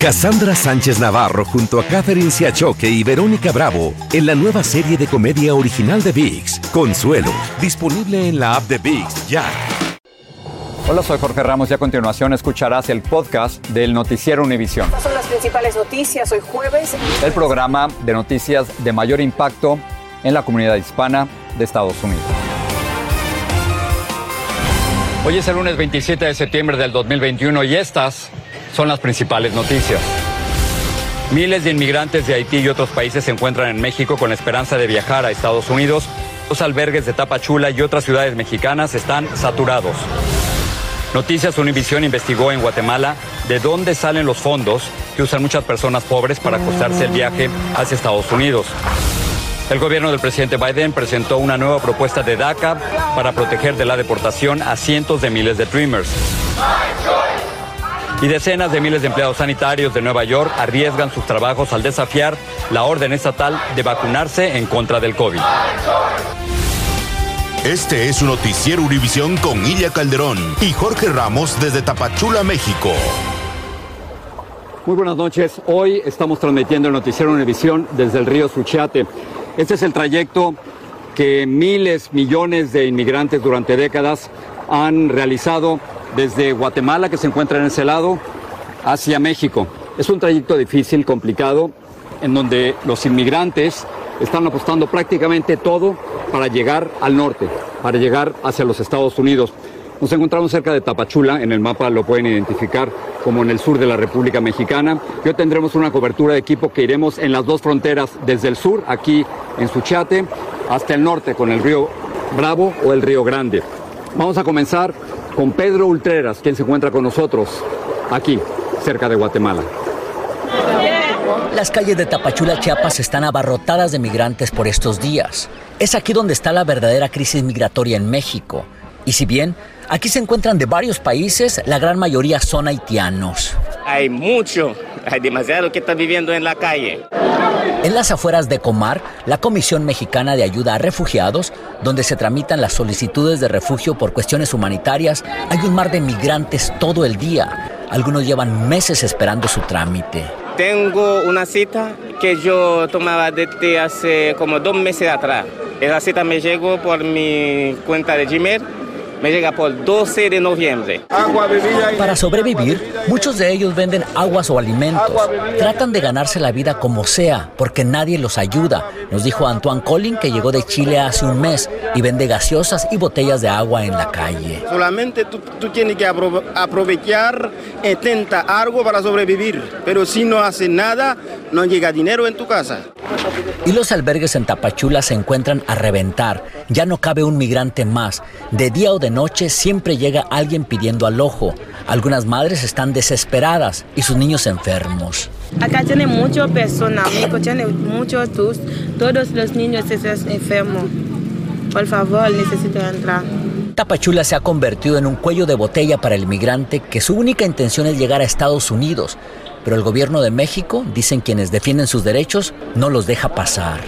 Cassandra Sánchez Navarro junto a Catherine Siachoque y Verónica Bravo en la nueva serie de comedia original de VIX, Consuelo, disponible en la app de VIX ya. Hola, soy Jorge Ramos y a continuación escucharás el podcast del Noticiero Univisión. Estas son las principales noticias hoy jueves. El programa de noticias de mayor impacto en la comunidad hispana de Estados Unidos. Hoy es el lunes 27 de septiembre del 2021 y estas son las principales noticias. Miles de inmigrantes de Haití y otros países se encuentran en México con la esperanza de viajar a Estados Unidos. Los albergues de Tapachula y otras ciudades mexicanas están saturados. Noticias Univisión investigó en Guatemala de dónde salen los fondos que usan muchas personas pobres para costarse el viaje hacia Estados Unidos. El gobierno del presidente Biden presentó una nueva propuesta de DACA para proteger de la deportación a cientos de miles de Dreamers. Y decenas de miles de empleados sanitarios de Nueva York arriesgan sus trabajos al desafiar la orden estatal de vacunarse en contra del COVID. Este es su noticiero Univisión con Ilia Calderón y Jorge Ramos desde Tapachula, México. Muy buenas noches. Hoy estamos transmitiendo el noticiero Univisión desde el río Suchiate. Este es el trayecto que miles, millones de inmigrantes durante décadas han realizado desde Guatemala, que se encuentra en ese lado, hacia México. Es un trayecto difícil, complicado, en donde los inmigrantes están apostando prácticamente todo para llegar al norte, para llegar hacia los Estados Unidos. Nos encontramos cerca de Tapachula, en el mapa lo pueden identificar como en el sur de la República Mexicana. Hoy tendremos una cobertura de equipo que iremos en las dos fronteras, desde el sur, aquí en Suchate, hasta el norte, con el río Bravo o el río Grande. Vamos a comenzar con Pedro Ultreras, quien se encuentra con nosotros aquí, cerca de Guatemala. Las calles de Tapachula, Chiapas están abarrotadas de migrantes por estos días. Es aquí donde está la verdadera crisis migratoria en México. Y si bien aquí se encuentran de varios países, la gran mayoría son haitianos. Hay mucho, hay demasiado que está viviendo en la calle. En las afueras de Comar, la Comisión Mexicana de Ayuda a Refugiados, donde se tramitan las solicitudes de refugio por cuestiones humanitarias, hay un mar de migrantes todo el día. Algunos llevan meses esperando su trámite. Tengo una cita que yo tomaba desde hace como dos meses atrás. Esa cita me llegó por mi cuenta de Gmail me llega por 12 de noviembre. Para sobrevivir, muchos de ellos venden aguas o alimentos. Tratan de ganarse la vida como sea, porque nadie los ayuda. Nos dijo Antoine Collin, que llegó de Chile hace un mes y vende gaseosas y botellas de agua en la calle. Solamente tú, tienes que aprovechar, intenta algo para sobrevivir, pero si no haces nada, no llega dinero en tu casa. Y los albergues en Tapachula se encuentran a reventar. Ya no cabe un migrante más. De día o de noche siempre llega alguien pidiendo alojo. Algunas madres están desesperadas y sus niños enfermos. Acá tiene muchas personas, tiene muchos, todos los niños están enfermos. Por favor, necesito entrar. Tapachula se ha convertido en un cuello de botella para el migrante que su única intención es llegar a Estados Unidos, pero el gobierno de México, dicen quienes defienden sus derechos, no los deja pasar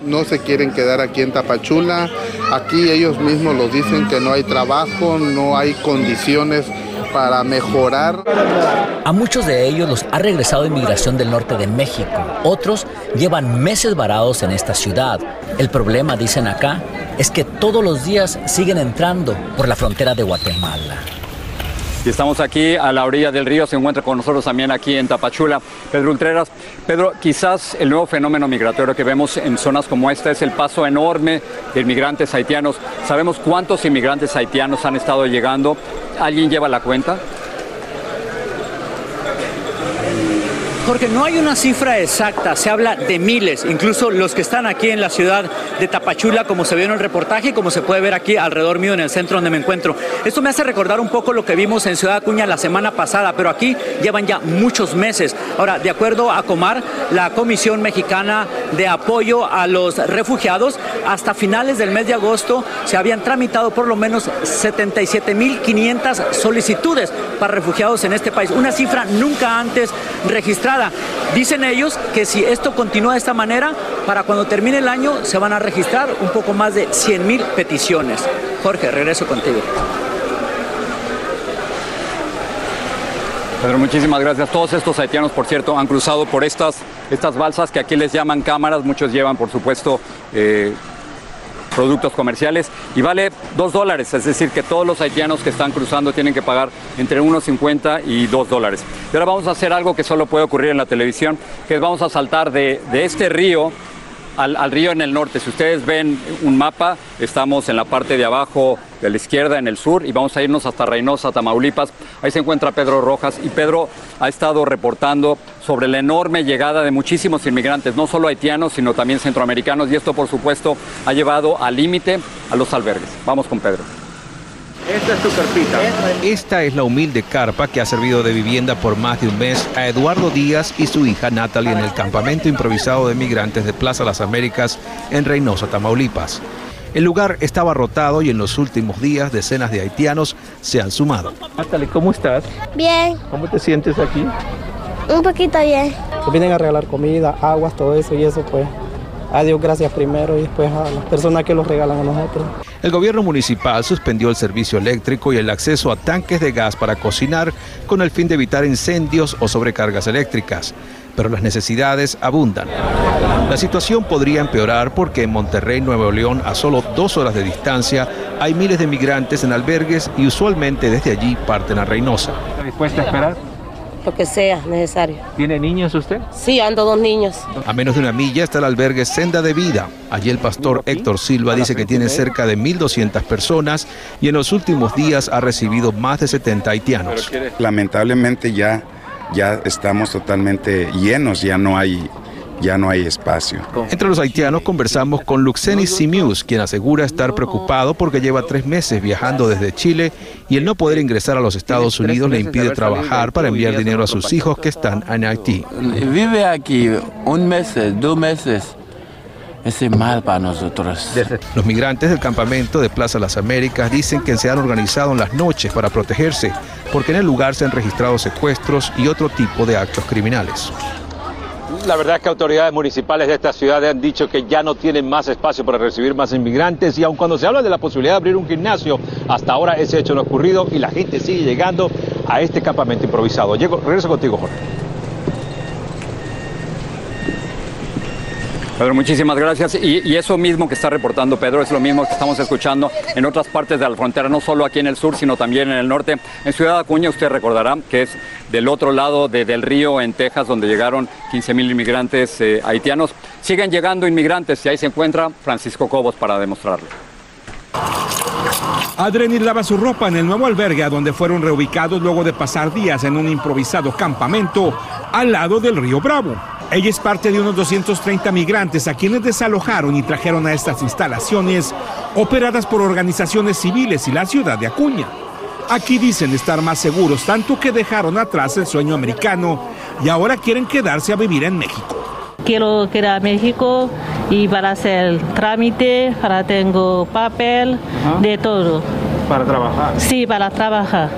no se quieren quedar aquí en Tapachula. Aquí ellos mismos lo dicen que no hay trabajo, no hay condiciones para mejorar. A muchos de ellos los ha regresado inmigración del norte de México. Otros llevan meses varados en esta ciudad. El problema, dicen acá, es que todos los días siguen entrando por la frontera de Guatemala. Y estamos aquí a la orilla del río, se encuentra con nosotros también aquí en Tapachula. Pedro Ultreras, Pedro, quizás el nuevo fenómeno migratorio que vemos en zonas como esta es el paso enorme de inmigrantes haitianos. ¿Sabemos cuántos inmigrantes haitianos han estado llegando? ¿Alguien lleva la cuenta? Jorge, no hay una cifra exacta, se habla de miles, incluso los que están aquí en la ciudad de Tapachula, como se vio en el reportaje y como se puede ver aquí alrededor mío en el centro donde me encuentro. Esto me hace recordar un poco lo que vimos en Ciudad Acuña la semana pasada, pero aquí llevan ya muchos meses. Ahora, de acuerdo a Comar, la Comisión Mexicana de Apoyo a los Refugiados, hasta finales del mes de agosto se habían tramitado por lo menos 77.500 solicitudes para refugiados en este país, una cifra nunca antes registrada Dicen ellos que si esto continúa de esta manera, para cuando termine el año se van a registrar un poco más de 100 mil peticiones. Jorge, regreso contigo. Pedro, muchísimas gracias. Todos estos haitianos, por cierto, han cruzado por estas, estas balsas que aquí les llaman cámaras. Muchos llevan, por supuesto, eh, productos comerciales y vale dos dólares, es decir, que todos los haitianos que están cruzando tienen que pagar entre 1,50 y 2 dólares. Y ahora vamos a hacer algo que solo puede ocurrir en la televisión, que es vamos a saltar de, de este río al, río en el norte. Si ustedes ven un mapa, estamos en la parte de abajo de la izquierda, en el sur, y vamos a irnos hasta Reynosa, Tamaulipas. Ahí se encuentra Pedro Rojas y Pedro ha estado reportando sobre la enorme llegada de muchísimos inmigrantes, no solo haitianos, sino también centroamericanos, y esto por supuesto ha llevado al límite a los albergues. Vamos con Pedro. Esta es tu carpita. Esta es la humilde carpa que ha servido de vivienda por más de un mes a Eduardo Díaz y su hija Natalie en el campamento improvisado de migrantes de Plaza Las Américas en Reynosa, Tamaulipas. El lugar estaba rotado y en los últimos días decenas de haitianos se han sumado. Natalie, ¿cómo estás? Bien. ¿Cómo te sientes aquí? Un poquito bien. Vienen a regalar comida, aguas, todo eso y eso pues a Dios gracias primero y después a las personas que los regalan a nosotros. El gobierno municipal suspendió el servicio eléctrico y el acceso a tanques de gas para cocinar con el fin de evitar incendios o sobrecargas eléctricas. Pero las necesidades abundan. La situación podría empeorar porque en Monterrey, Nuevo León, a solo dos horas de distancia, hay miles de migrantes en albergues y usualmente desde allí parten a Reynosa. ¿Está dispuesta a esperar? Lo que sea necesario. ¿Tiene niños usted? Sí, ando dos niños. A menos de una milla está el albergue Senda de Vida. Allí el pastor Héctor Silva dice que tiene cerca de 1.200 personas y en los últimos días ha recibido más de 70 haitianos. Lamentablemente ya, ya estamos totalmente llenos, ya no hay ya no hay espacio. Entre los haitianos conversamos con Luxenis Simius, quien asegura estar preocupado porque lleva tres meses viajando desde Chile y el no poder ingresar a los Estados Unidos le impide trabajar para enviar dinero a sus hijos que están en Haití. Vive aquí un mes, dos meses. Es mal para nosotros. Los migrantes del campamento de Plaza Las Américas dicen que se han organizado en las noches para protegerse, porque en el lugar se han registrado secuestros y otro tipo de actos criminales. La verdad es que autoridades municipales de esta ciudad han dicho que ya no tienen más espacio para recibir más inmigrantes y aun cuando se habla de la posibilidad de abrir un gimnasio, hasta ahora ese hecho no ha ocurrido y la gente sigue llegando a este campamento improvisado. Llego, regreso contigo, Jorge. Pedro, muchísimas gracias. Y, eso mismo que está reportando Pedro es lo mismo que estamos escuchando en otras partes de la frontera, no solo aquí en el sur, sino también en el norte. En Ciudad Acuña, usted recordará que es del otro lado del río, en Texas, donde llegaron 15 mil inmigrantes eh, haitianos. Siguen llegando inmigrantes y ahí se encuentra Francisco Cobos para demostrarlo. Adrenir lava su ropa en el nuevo albergue donde fueron reubicados luego de pasar días en un improvisado campamento al lado del río Bravo. Ella es parte de unos 230 migrantes a quienes desalojaron y trajeron a estas instalaciones operadas por organizaciones civiles y la ciudad de Acuña. Aquí dicen estar más seguros, tanto que dejaron atrás el sueño americano y ahora quieren quedarse a vivir en México. Quiero quedar a México y para hacer trámite, para tengo papel, de todo. ¿Para trabajar? Sí, para trabajar.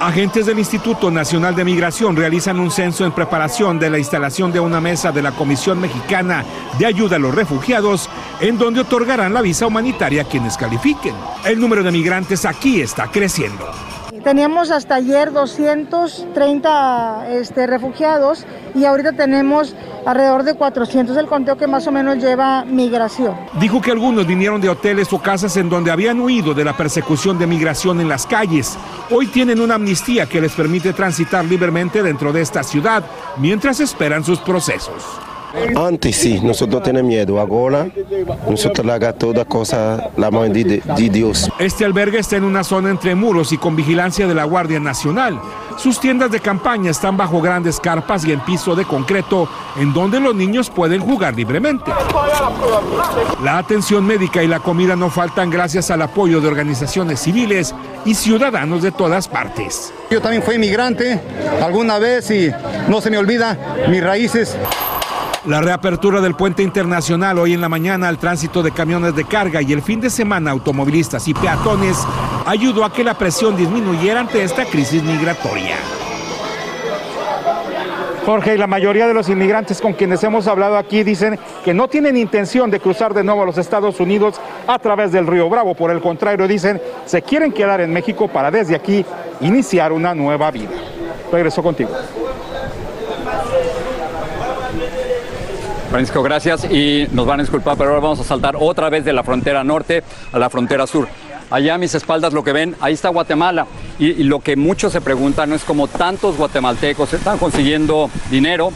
Agentes del Instituto Nacional de Migración realizan un censo en preparación de la instalación de una mesa de la Comisión Mexicana de Ayuda a los Refugiados, en donde otorgarán la visa humanitaria a quienes califiquen. El número de migrantes aquí está creciendo. Teníamos hasta ayer 230 este, refugiados y ahorita tenemos alrededor de 400 el conteo que más o menos lleva migración. Dijo que algunos vinieron de hoteles o casas en donde habían huido de la persecución de migración en las calles. Hoy tienen una amnistía que les permite transitar libremente dentro de esta ciudad mientras esperan sus procesos. Antes sí, nosotros tenemos miedo. Ahora nosotros haga toda cosa la mano de, Dios. Este albergue está en una zona entre muros y con vigilancia de la Guardia Nacional. Sus tiendas de campaña están bajo grandes carpas y en piso de concreto, en donde los niños pueden jugar libremente. La atención médica y la comida no faltan gracias al apoyo de organizaciones civiles y ciudadanos de todas partes. Yo también fui inmigrante alguna vez y no se me olvida mis raíces. La reapertura del puente internacional hoy en la mañana al tránsito de camiones de carga y el fin de semana automovilistas y peatones ayudó a que la presión disminuyera ante esta crisis migratoria. Jorge, y la mayoría de los inmigrantes con quienes hemos hablado aquí dicen que no tienen intención de cruzar de nuevo a los Estados Unidos a través del río Bravo. Por el contrario, dicen, se quieren quedar en México para desde aquí iniciar una nueva vida. Regreso contigo. Francisco, gracias y nos van a disculpar, pero ahora vamos a saltar otra vez de la frontera norte a la frontera sur. Allá a mis espaldas lo que ven, ahí está Guatemala. Y, lo que muchos se preguntan es cómo tantos guatemaltecos están consiguiendo dinero.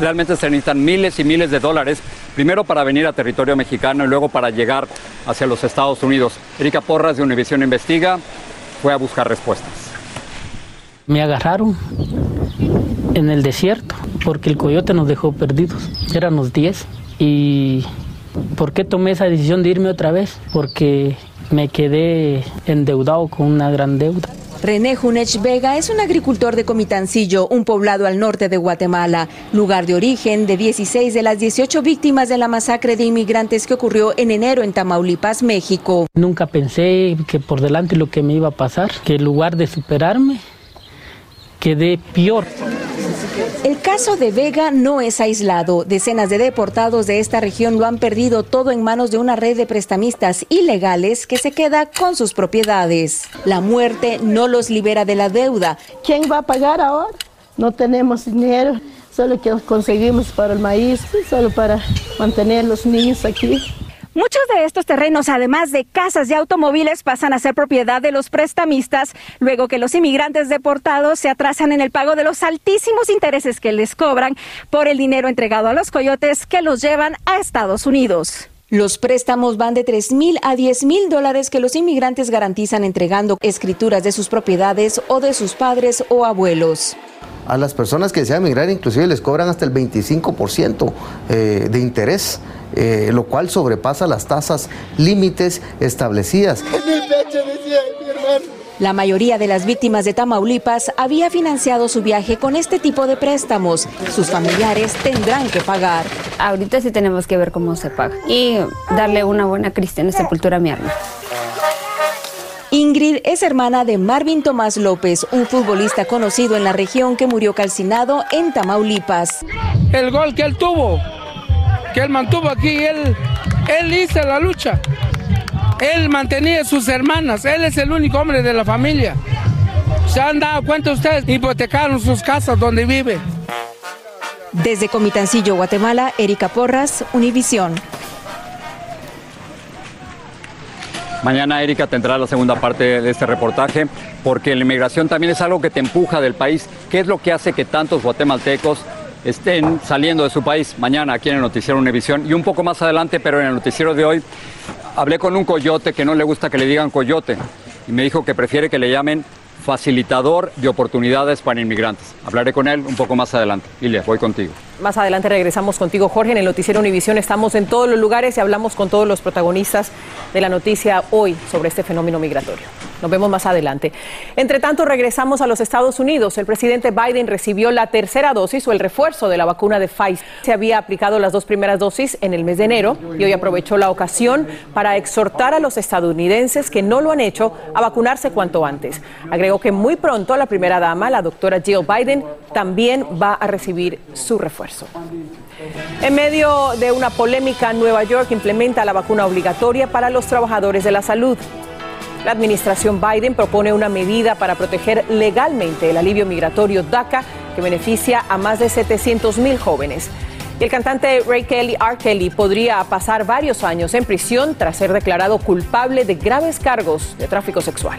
Realmente se necesitan miles y miles de dólares, primero para venir a territorio mexicano y luego para llegar hacia los Estados Unidos. Erika Porras de Univision Investiga fue a buscar respuestas. Me agarraron en el desierto porque el coyote nos dejó perdidos. Éramos 10. ¿Y por qué tomé esa decisión de irme otra vez? Porque me quedé endeudado con una gran deuda. René Junech Vega es un agricultor de Comitancillo, un poblado al norte de Guatemala, lugar de origen de 16 de las 18 víctimas de la masacre de inmigrantes que ocurrió en enero en Tamaulipas, México. Nunca pensé que por delante lo que me iba a pasar, que en lugar de superarme, quedé peor. El caso de Vega no es aislado. Decenas de deportados de esta región lo han perdido todo en manos de una red de prestamistas ilegales que se queda con sus propiedades. La muerte no los libera de la deuda. ¿Quién va a pagar ahora? No tenemos dinero, solo que conseguimos para el maíz, solo para mantener los niños aquí. Muchos de estos terrenos, además de casas y automóviles, pasan a ser propiedad de los prestamistas, luego que los inmigrantes deportados se atrasan en el pago de los altísimos intereses que les cobran por el dinero entregado a los coyotes que los llevan a Estados Unidos. Los préstamos van de 3 mil a 10 mil dólares que los inmigrantes garantizan entregando escrituras de sus propiedades o de sus padres o abuelos. A las personas que desean migrar inclusive les cobran hasta el 25% eh, de interés, eh, lo cual sobrepasa las tasas límites establecidas. La mayoría de las víctimas de Tamaulipas había financiado su viaje con este tipo de préstamos. Sus familiares tendrán que pagar. Ahorita sí tenemos que ver cómo se paga y darle una buena cristiana sepultura a mi hermano. Ingrid es hermana de Marvin Tomás López, un futbolista conocido en la región que murió calcinado en Tamaulipas. El gol que él tuvo, que él mantuvo aquí, él, él hizo la lucha. Él mantenía a sus hermanas, él es el único hombre de la familia. ¿Se han dado cuenta ustedes? Hipotecaron sus casas donde vive. Desde Comitancillo, Guatemala, Erika Porras, Univisión. Mañana Erika tendrá la segunda parte de este reportaje porque la inmigración también es algo que te empuja del país. ¿Qué es lo que hace que tantos guatemaltecos estén saliendo de su país? Mañana aquí en el Noticiero Univisión y un poco más adelante, pero en el noticiero de hoy hablé con un coyote que no le gusta que le digan coyote y me dijo que prefiere que le llamen facilitador de oportunidades para inmigrantes. Hablaré con él un poco más adelante. Ilia, voy contigo. Más adelante regresamos contigo, Jorge. En el Noticiero Univisión estamos en todos los lugares y hablamos con todos los protagonistas de la noticia hoy sobre este fenómeno migratorio. Nos vemos más adelante. Entre tanto, regresamos a los Estados Unidos. El presidente Biden recibió la tercera dosis o el refuerzo de la vacuna de Pfizer. Se había aplicado las dos primeras dosis en el mes de enero y hoy aprovechó la ocasión para exhortar a los estadounidenses que no lo han hecho a vacunarse cuanto antes. Agregó que muy pronto la primera dama, la doctora Jill Biden, también va a recibir su refuerzo. En medio de una polémica, Nueva York implementa la vacuna obligatoria para los trabajadores de la salud. La administración Biden propone una medida para proteger legalmente el alivio migratorio DACA que beneficia a más de 700 mil jóvenes. Y el cantante Ray Kelly, R. Kelly, podría pasar varios años en prisión tras ser declarado culpable de graves cargos de tráfico sexual.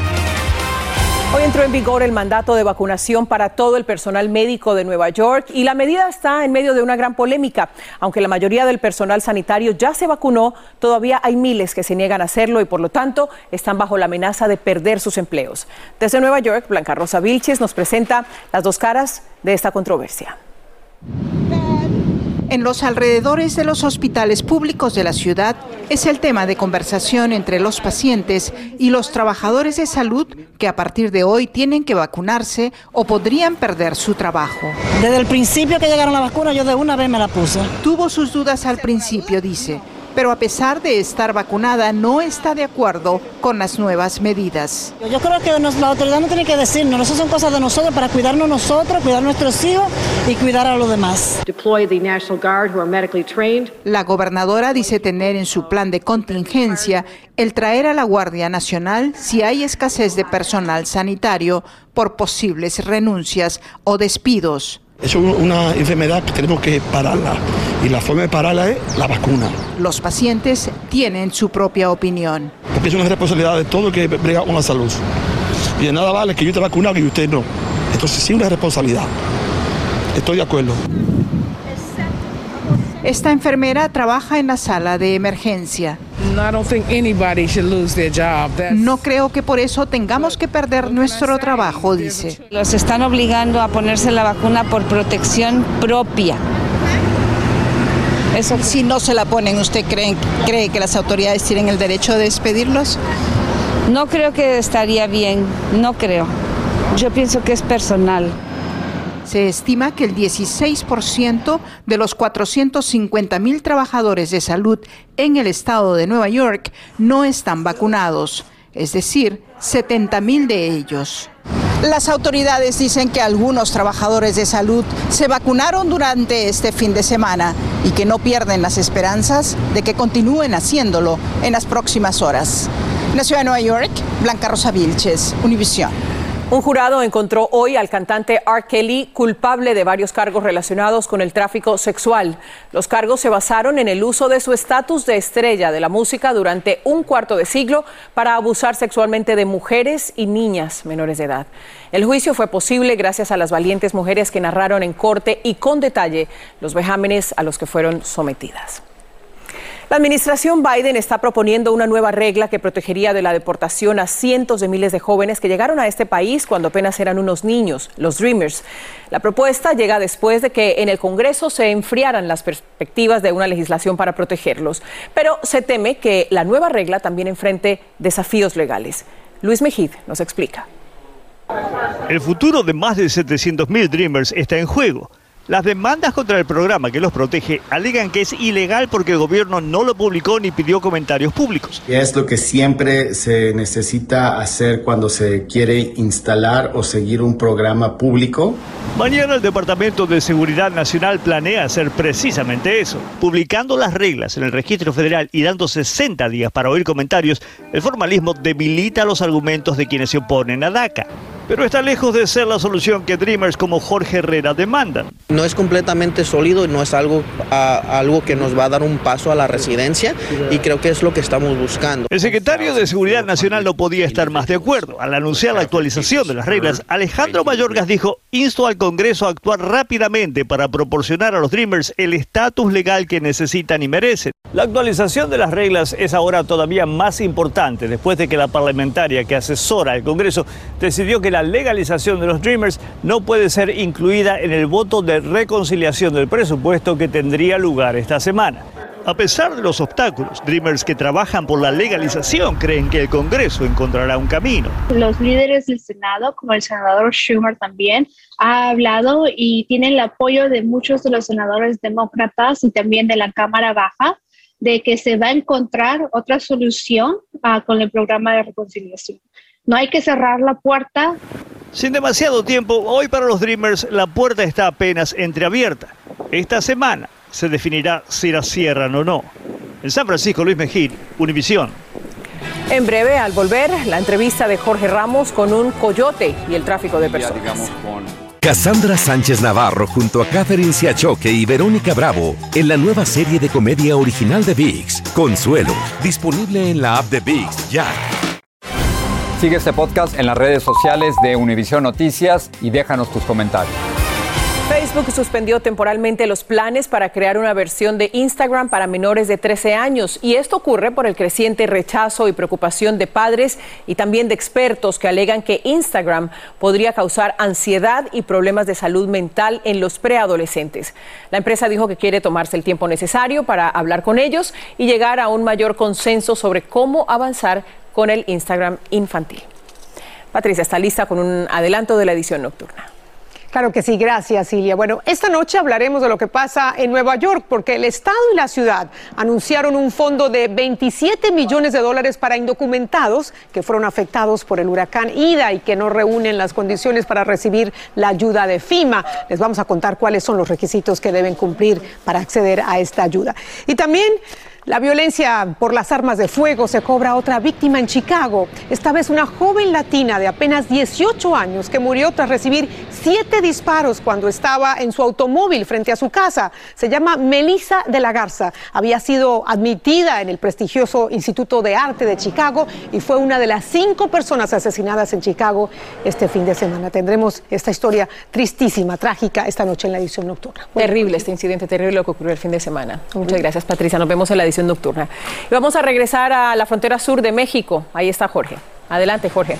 Hoy entró en vigor el mandato de vacunación para todo el personal médico de Nueva York y la medida está en medio de una gran polémica. Aunque la mayoría del personal sanitario ya se vacunó, todavía hay miles que se niegan a hacerlo y por lo tanto están bajo la amenaza de perder sus empleos. Desde Nueva York, Blanca Rosa Vilches nos presenta las dos caras de esta controversia. En los alrededores de los hospitales públicos de la ciudad es el tema de conversación entre los pacientes y los trabajadores de salud que a partir de hoy tienen que vacunarse o podrían perder su trabajo. Desde el principio que llegaron la vacuna yo de una vez me la puse. Tuvo sus dudas al principio, dice, pero a pesar de estar vacunada no está de acuerdo con las nuevas medidas. Yo creo que nos, la autoridad no tiene que decirnos, eso son cosas de nosotros para cuidarnos nosotros, cuidar a nuestros hijos y cuidar a los demás. La gobernadora dice tener en su plan de contingencia el traer a la Guardia Nacional si hay escasez de personal sanitario por posibles renuncias o despidos. Es una enfermedad que tenemos que pararla y la forma de pararla es la vacuna. Los pacientes tienen su propia opinión. Porque es una responsabilidad de todo el que brega con la salud. Y de nada vale que yo esté vacunado y usted no. Entonces sí una responsabilidad. Estoy de acuerdo. Esta enfermera trabaja en la sala de emergencia. No creo que por eso tengamos que perder nuestro trabajo, dice. Los están obligando a ponerse la vacuna por protección propia. Eso. Si no se la ponen, ¿usted cree, cree que las autoridades tienen el derecho de despedirlos? No creo que estaría bien, no creo. Yo pienso que es personal. Se estima que el 16% de los 450 mil trabajadores de salud en el estado de Nueva York no están vacunados, es decir, 70 mil de ellos. Las autoridades dicen que algunos trabajadores de salud se vacunaron durante este fin de semana y que no pierden las esperanzas de que continúen haciéndolo en las próximas horas. En la ciudad de Nueva York, Blanca Rosa Vilches, Univisión. Un jurado encontró hoy al cantante R. Kelly culpable de varios cargos relacionados con el tráfico sexual. Los cargos se basaron en el uso de su estatus de estrella de la música durante un cuarto de siglo para abusar sexualmente de mujeres y niñas menores de edad. El juicio fue posible gracias a las valientes mujeres que narraron en corte y con detalle los vejámenes a los que fueron sometidas. La administración Biden está proponiendo una nueva regla que protegería de la deportación a cientos de miles de jóvenes que llegaron a este país cuando apenas eran unos niños, los Dreamers. La propuesta llega después de que en el Congreso se enfriaran las perspectivas de una legislación para protegerlos, pero se teme que la nueva regla también enfrente desafíos legales. Luis Mejid nos explica. El futuro de más de 700.000 Dreamers está en juego. Las demandas contra el programa que los protege alegan que es ilegal porque el gobierno no lo publicó ni pidió comentarios públicos. Es lo que siempre se necesita hacer cuando se quiere instalar o seguir un programa público. Mañana el Departamento de Seguridad Nacional planea hacer precisamente eso, publicando las reglas en el registro federal y dando 60 días para oír comentarios. El formalismo debilita los argumentos de quienes se oponen a DACA pero está lejos de ser la solución que Dreamers como Jorge Herrera demandan. No es completamente sólido y no es algo, algo que nos va a dar un paso a la residencia y creo que es lo que estamos buscando. El secretario de Seguridad Nacional no podía estar más de acuerdo. Al anunciar la actualización de las reglas, Alejandro Mayorgas dijo, insto al Congreso a actuar rápidamente para proporcionar a los Dreamers el estatus legal que necesitan y merecen. La actualización de las reglas es ahora todavía más importante después de que la parlamentaria que asesora al Congreso decidió que la legalización de los Dreamers no puede ser incluida en el voto de reconciliación del presupuesto que tendría lugar esta semana. A pesar de los obstáculos, Dreamers que trabajan por la legalización creen que el Congreso encontrará un camino. Los líderes del Senado, como el senador Schumer también, ha hablado y tiene el apoyo de muchos de los senadores demócratas y también de la Cámara Baja de que se va a encontrar otra solución uh, con el programa de reconciliación. No hay que cerrar la puerta. Sin demasiado tiempo, hoy para los Dreamers la puerta está apenas entreabierta. Esta semana se definirá si la cierran o no. En San Francisco, Luis Mejía, Univisión. En breve, al volver, la entrevista de Jorge Ramos con un coyote y el tráfico de personas. Cassandra Sánchez Navarro junto a Catherine Siachoque y Verónica Bravo en la nueva serie de comedia original de VIX, Consuelo, disponible en la app de VIX ya. Sigue este podcast en las redes sociales de Univision Noticias y déjanos tus comentarios. Facebook suspendió temporalmente los planes para crear una versión de Instagram para menores de 13 años y esto ocurre por el creciente rechazo y preocupación de padres y también de expertos que alegan que Instagram podría causar ansiedad y problemas de salud mental en los preadolescentes. La empresa dijo que quiere tomarse el tiempo necesario para hablar con ellos y llegar a un mayor consenso sobre cómo avanzar con el Instagram infantil. Patricia está lista con un adelanto de la edición nocturna. Claro que sí, gracias Silvia. Bueno, esta noche hablaremos de lo que pasa en Nueva York porque el Estado y la ciudad anunciaron un fondo de 27 millones de dólares para indocumentados que fueron afectados por el huracán Ida y que no reúnen las condiciones para recibir la ayuda de FIMA. Les vamos a contar cuáles son los requisitos que deben cumplir para acceder a esta ayuda. Y también la violencia por las armas de fuego se cobra a otra víctima en Chicago, esta vez una joven latina de apenas 18 años que murió tras recibir siete disparos cuando estaba en su automóvil frente a su casa. Se llama Melissa de la Garza. Había sido admitida en el prestigioso Instituto de Arte de Chicago y fue una de las cinco personas asesinadas en Chicago este fin de semana. Tendremos esta historia tristísima, trágica, esta noche en la edición nocturna. Terrible este incidente, terrible lo que ocurrió el fin de semana. Muchas gracias, Patricia. Nos vemos en la nocturna. Y vamos a regresar a la frontera sur de México. Ahí está Jorge. Adelante, Jorge.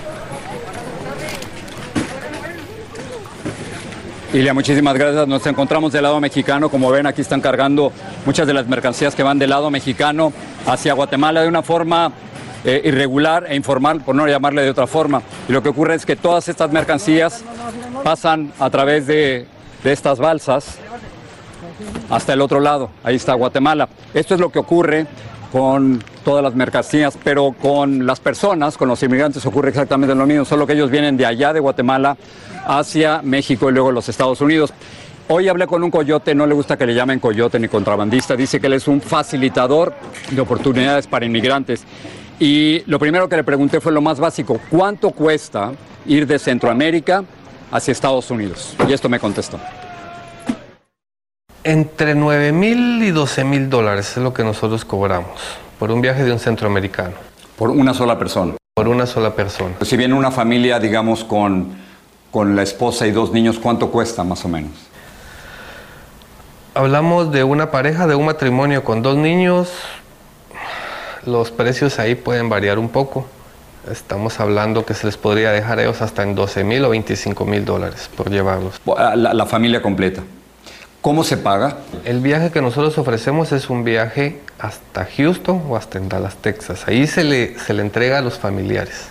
Ilia, muchísimas gracias. Nos encontramos del lado mexicano. Como ven, aquí están cargando muchas de las mercancías que van del lado mexicano hacia Guatemala de una forma eh, irregular e informal, por no llamarle de otra forma. Y lo que ocurre es que todas estas mercancías pasan a través de estas balsas hasta el otro lado. Ahí está Guatemala. Esto es lo que ocurre con todas las mercancías, pero con las personas, con los inmigrantes ocurre exactamente lo mismo, solo que ellos vienen de allá de Guatemala hacia México y luego los Estados Unidos. Hoy hablé con un coyote, no le gusta que le llamen coyote ni contrabandista, dice que él es un facilitador de oportunidades para inmigrantes. Y lo primero que le pregunté fue lo más básico, ¿cuánto cuesta ir de Centroamérica hacia Estados Unidos? Y esto me contestó. Entre 9 mil y 12 mil dólares es lo que nosotros cobramos por un viaje de un centroamericano. Por una sola persona. Por una sola persona. Si viene una familia, digamos, con, con la esposa y dos niños, ¿cuánto cuesta más o menos? Hablamos de una pareja, de un matrimonio con dos niños. Los precios ahí pueden variar un poco. Estamos hablando que se les podría dejar a ellos hasta en 12 mil o 25 mil dólares por llevarlos. La, la familia completa. ¿Cómo se paga? El viaje que nosotros ofrecemos es un viaje hasta Houston o hasta en Dallas, Texas. Ahí se le, se le entrega a los familiares,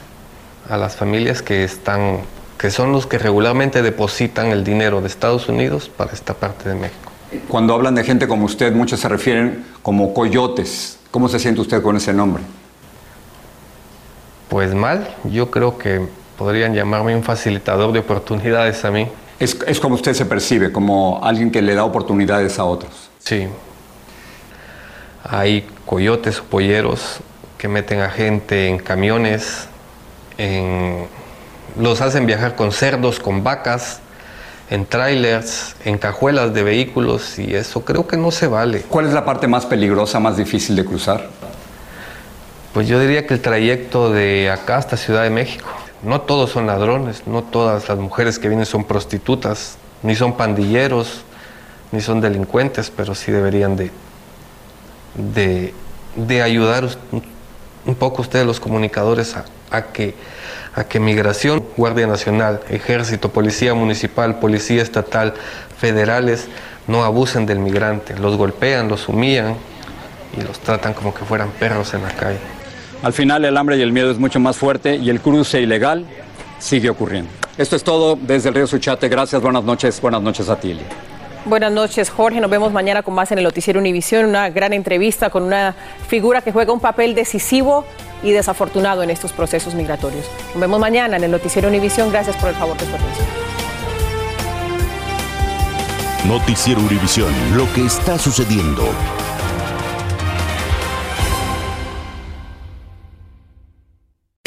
a las familias que están, que son los que regularmente depositan el dinero de Estados Unidos para esta parte de México. Cuando hablan de gente como usted, muchos se refieren como coyotes. ¿Cómo se siente usted con ese nombre? Pues mal, yo creo que podrían llamarme un facilitador de oportunidades a mí. Es, es, como usted se percibe, como alguien que le da oportunidades a otros. Sí. Hay coyotes o polleros que meten a gente en camiones, en... los hacen viajar con cerdos, con vacas, en trailers, en cajuelas de vehículos y eso creo que no se vale. ¿Cuál es la parte más peligrosa, más difícil de cruzar? Pues yo diría que el trayecto de acá hasta Ciudad de México. No todos son ladrones, no todas las mujeres que vienen son prostitutas, ni son pandilleros, ni son delincuentes, pero sí deberían de, de, ayudar un poco ustedes los comunicadores a, a, que, a que Migración, Guardia Nacional, Ejército, Policía Municipal, Policía Estatal, federales, no abusen del migrante, los golpean, los humillan y los tratan como que fueran perros en la calle. Al final el hambre y el miedo es mucho más fuerte y el cruce ilegal sigue ocurriendo. Esto es todo desde el río Suchate. Gracias, buenas noches, buenas noches a Tilia. Buenas noches, Jorge. Nos vemos mañana con más en el Noticiero Univisión. Una gran entrevista con una figura que juega un papel decisivo y desafortunado en estos procesos migratorios. Nos vemos mañana en el Noticiero Univisión. Gracias por el favor de su atención. Noticiero Univisión. Lo que está sucediendo.